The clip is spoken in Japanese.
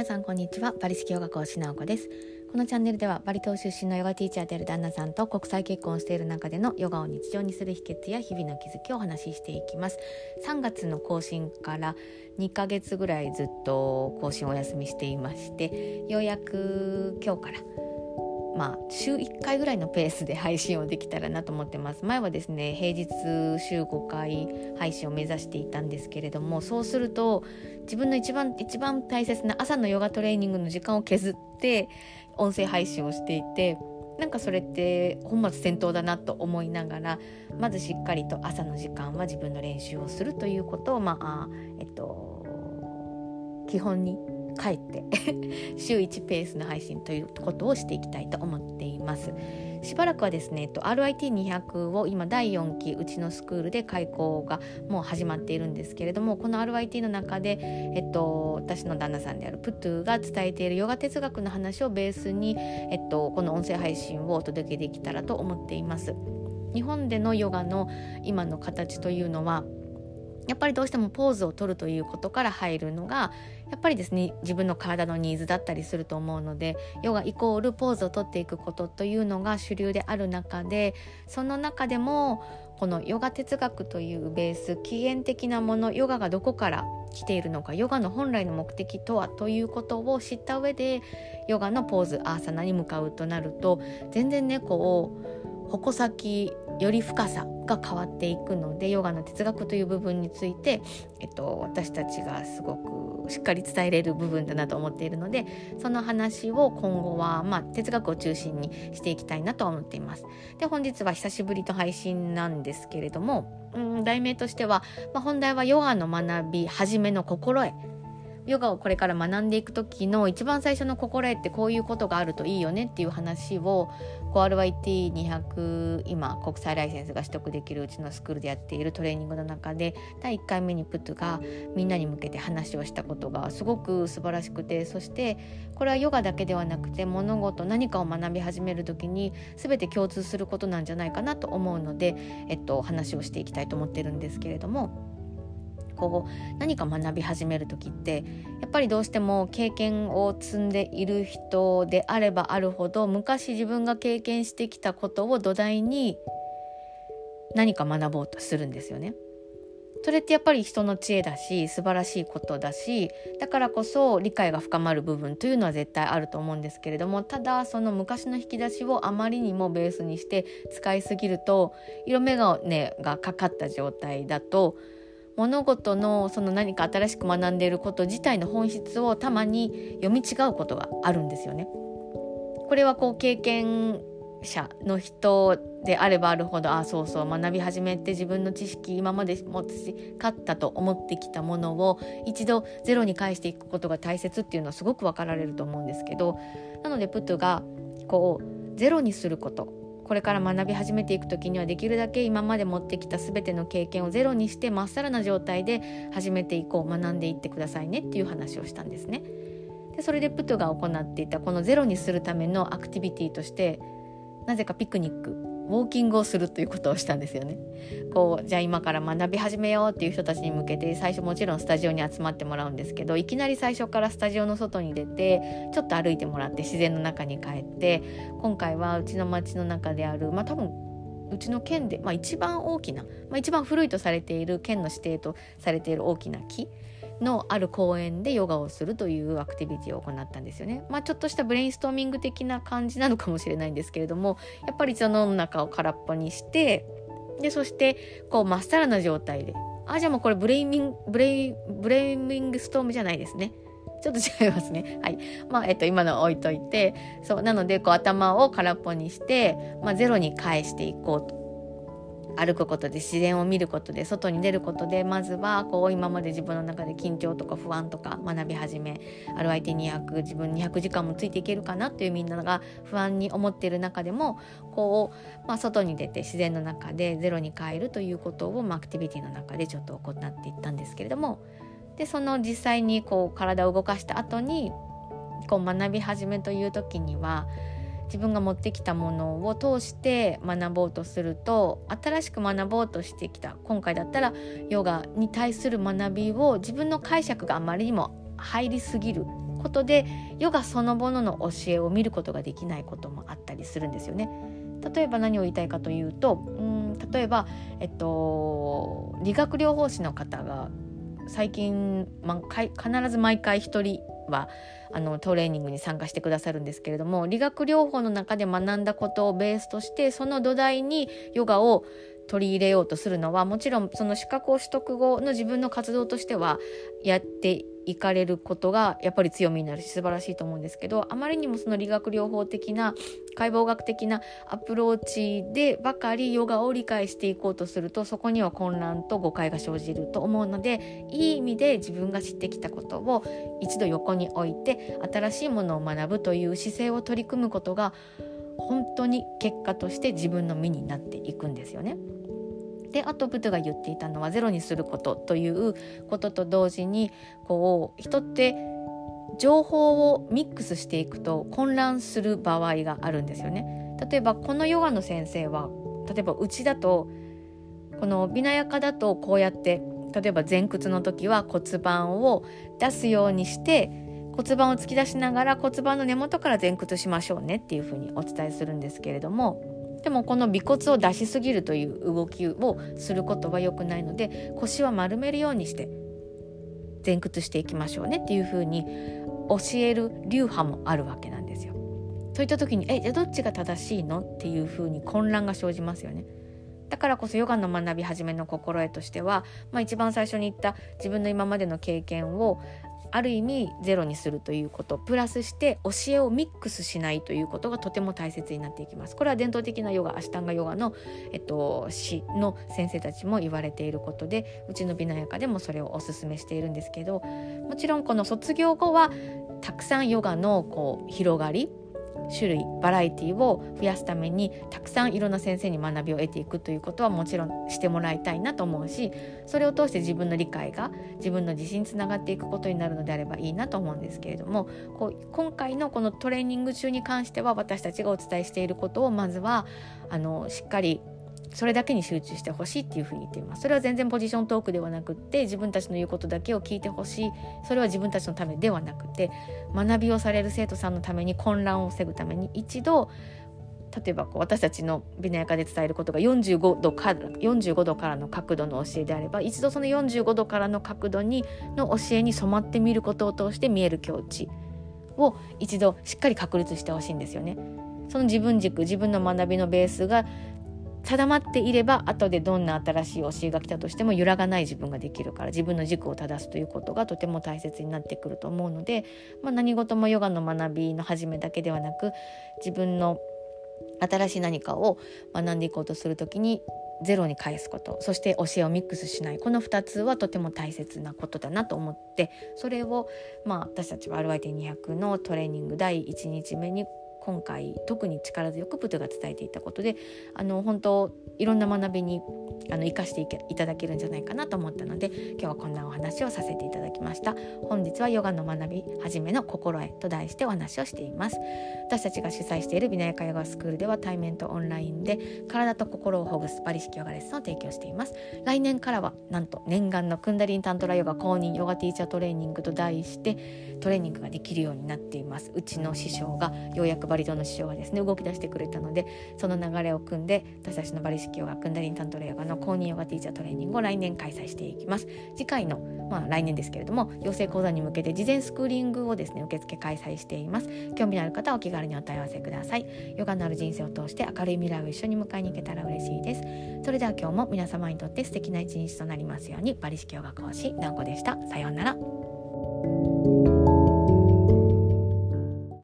皆さんこんにちは。バリ式ヨガ講師直子です。このチャンネルではバリ島出身のヨガティーチャーである旦那さんと国際結婚している中でのヨガを日常にする秘訣や日々の気づきをお話ししていきます。3月の更新から2ヶ月ぐらいずっと更新お休みしていましてようやく今日からまあ、週1回ぐらいのペースで配信をできたらなと思ってます。前はですね平日週5回配信を目指していたんですけれどもそうすると自分の一番一番大切な朝のヨガトレーニングの時間を削って音声配信をしていてなんかそれって本末転倒だなと思いながらまずしっかりと朝の時間は自分の練習をするということをまあえっと基本に帰って 週1ペースの配信ということをしていきたいと思っています。しばらくはですね、えっと、RIT200 を今第4期うちのスクールで開講がもう始まっているんですけれどもこの RIT の中で、えっと、私の旦那さんであるプトゥが伝えているヨガ哲学の話をベースに、えっと、この音声配信をお届けできたらと思っています。日本でのヨガの今の形というのはやっぱりどうしてもポーズを取るということから入るのがやっぱりですね自分の体のニーズだったりすると思うのでヨガイコールポーズを取っていくことというのが主流である中でその中でもこのヨガ哲学というベース起源的なものヨガがどこから来ているのかヨガの本来の目的とはということを知った上でヨガのポーズアーサナに向かうとなると全然ねこう矛先より深さが変わっていくのでヨガの哲学という部分について、えっと、私たちがすごくしっかり伝えれる部分だなと思っているのでその話を今後は、まあ、哲学を中心にしていきたいなと思っています。で本日は久しぶりの配信なんですけれども、うん、題名としては、まあ、本題はヨガの学び始めの心得ヨガをこれから学んでいく時の一番最初の心得ってこういうことがあるといいよねっていう話を RYT200 今国際ライセンスが取得できるうちのスクールでやっているトレーニングの中で第1回目にプットがみんなに向けて話をしたことがすごく素晴らしくてそしてこれはヨガだけではなくて物事何かを学び始める時に全て共通することなんじゃないかなと思うので、えっと、話をしていきたいと思ってるんですけれども。こう何か学び始める時ってやっぱりどうしても経験を積んでいる人であればあるほど昔自分が経験してきたことを土台に何か学ぼうとするんですよね。それってやっぱり人の知恵だし素晴らしいことだしだからこそ理解が深まる部分というのは絶対あると思うんですけれどもただその昔の引き出しをあまりにもベースにして使いすぎると色眼鏡がかかった状態だと物事のその何か新しく学んでいること自体の本質をたまに読み違うことがあるんですよね。これはこう経験者の人であればあるほどああそうそう学び始めて自分の知識今まで持ち勝ったと思ってきたものを一度ゼロに返していくことが大切っていうのはすごく分かられると思うんですけどなのでプットがこうゼロにすること。これから学び始めていく時にはできるだけ今まで持ってきた全ての経験をゼロにしてまっさらな状態で始めていこう学んでいってくださいねっていう話をしたんですね。でそれでプトが行っていたこのゼロにするためのアクティビティとしてなぜかピクニックウォーキングをするということをしたんですよね。こうじゃあ今から学び始めようっていう人たちに向けて最初もちろんスタジオに集まってもらうんですけどいきなり最初からスタジオの外に出てちょっと歩いてもらって自然の中に帰って今回はうちの町の中であるまあ多分うちの県で、まあ、一番大きな、まあ、一番古いとされている県の指定とされている大きな木のある公園でヨガをするというアクティビティを行ったんですよね。まあちょっとしたブレインストーミング的な感じなのかもしれないんですけれどもやっぱりその中を空っぽにしてでそしてこうまっさらな状態であじゃあもうこれブレイミングブレイブレイミングストームじゃないですね。ちょっと違いますね。はい。まあ、えっと、今の置いといて、そう、なので、こう、頭を空っぽにして、まあ、ゼロに返していこうと歩くことで自然を見ることで外に出ることでまずはこう今まで自分の中で緊張とか不安とか学び始めある相手200自分200時間もついていけるかなっていうみんなが不安に思っている中でもこう、まあ、外に出て自然の中でゼロに変えるということを、まあ、アクティビティの中でちょっと行っていったんですけれどもでその実際にこう体を動かした後にこう学び始めという時には自分が持ってきたものを通して学ぼうとすると新しく学ぼうとしてきた今回だったらヨガに対する学びを自分の解釈があまりにも入りすぎることでヨガそのものの教えを見ることができないこともあったりするんですよね。例えば何を言いたいかというとうん例えば、えっと、理学療法士の方が最近、ま、必ず毎回一人はあのトレーニングに参加してくださるんですけれども理学療法の中で学んだことをベースとしてその土台にヨガを取り入れようとするのはもちろんその資格を取得後の自分の活動としてはやっていかれることがやっぱり強みになるし素晴らしいと思うんですけどあまりにもその理学療法的な解剖学的なアプローチでばかりヨガを理解していこうとするとそこには混乱と誤解が生じると思うのでいい意味で自分が知ってきたことを一度横に置いて新しいものを学ぶという姿勢を取り組むことが本当に結果として自分の身になっていくんですよね。であとブトが言っていたのはゼロにすることということと同時にこう人って情報をミックスしていくと混乱する場合があるんですよね。例えばこのヨガの先生は例えばうちだとこのビナヤカだとこうやって例えば前屈の時は骨盤を出すようにして骨盤を突き出しながら骨盤の根元から前屈しましょうねっていうふうにお伝えするんですけれどもでもこの尾骨を出しすぎるという動きをすることは良くないので腰は丸めるようにして前屈していきましょうねっていうふうに教える流派もあるわけなんですよ。そういった時にえじゃあどっちが正しいのっていうふうに混乱が生じますよね。だからこそヨガの学び始めの心得としては、まあ、一番最初に言った自分の今までの経験をある意味ゼロにするということプラスして教えをミックスしないということがとても大切になっていきます。これは伝統的なヨガアシタンガヨガの、えっと、師の先生たちも言われていることでうちの美奈ヤカでもそれをお勧めしているんですけどもちろんこの卒業後はたくさんヨガのこう広がり種類バラエティを増やすためにたくさんいろんな先生に学びを得ていくということはもちろんしてもらいたいなと思うしそれを通して自分の理解が自分の自信につながっていくことになるのであればいいなと思うんですけれどもこう今回のこのトレーニング中に関しては私たちがお伝えしていることをまずはあのしっかりそれだけに集中してほしいっていうふうに言っていますそれは全然ポジショントークではなくって自分たちの言うことだけを聞いてほしいそれは自分たちのためではなくて学びをされる生徒さんのために混乱を防ぐために一度例えばこう私たちのビナヤカで伝えることが45度から45度からの角度の教えであれば一度その45度からの角度にの教えに染まってみることを通して見える境地を一度しっかり確立してほしいんですよね。その自分軸自分の学びのベースが定まっていれば後でどんな新しい教えが来たとしても揺らがない自分ができるから自分の軸を正すということがとても大切になってくると思うので、まあ、何事もヨガの学びの始めだけではなく自分の新しい何かを学んでいこうとする時にゼロに返すことそして教えをミックスしない。この2つはとても大切なことだなと思ってそれを、まあ、私たちは RYT200 のトレーニング第1日目に今回特に力強くプトゥが伝えていたことであの本当いろんな学びにあの生かしていただけるんじゃないかなと思ったので今日はこんなお話をさせていただきました。本日はヨガの学び始めの心得と題してお話をしています。私たちが主催しているビナヤカヨガスクールでは対面とオンラインで体と心をほぐすパリ式ヨガレッスンを提供しています。来年からはなんと念願のクンダリンタントラヨガ公認ヨガティーチャートレーニングと題してトレーニングができるようになっています。うちの師匠がようやくバリ島の師匠がですね動き出してくれたのでその流れを組んで私たちのバリ式ヨガクンダリンタントレヨガの公認ヨガティーチャートレーニングを来年開催していきます。次回のまあ来年ですけれども養成講座に向けて事前スクーリングをですね受付開催しています。興味のある方はお気軽にお問い合わせください。ヨガのある人生を通して明るい未来を一緒に迎えに行けたら嬉しいです。それでは今日も皆様にとって素敵な一日となりますようにバリ式ヨガ講師なおこでした。さようなら。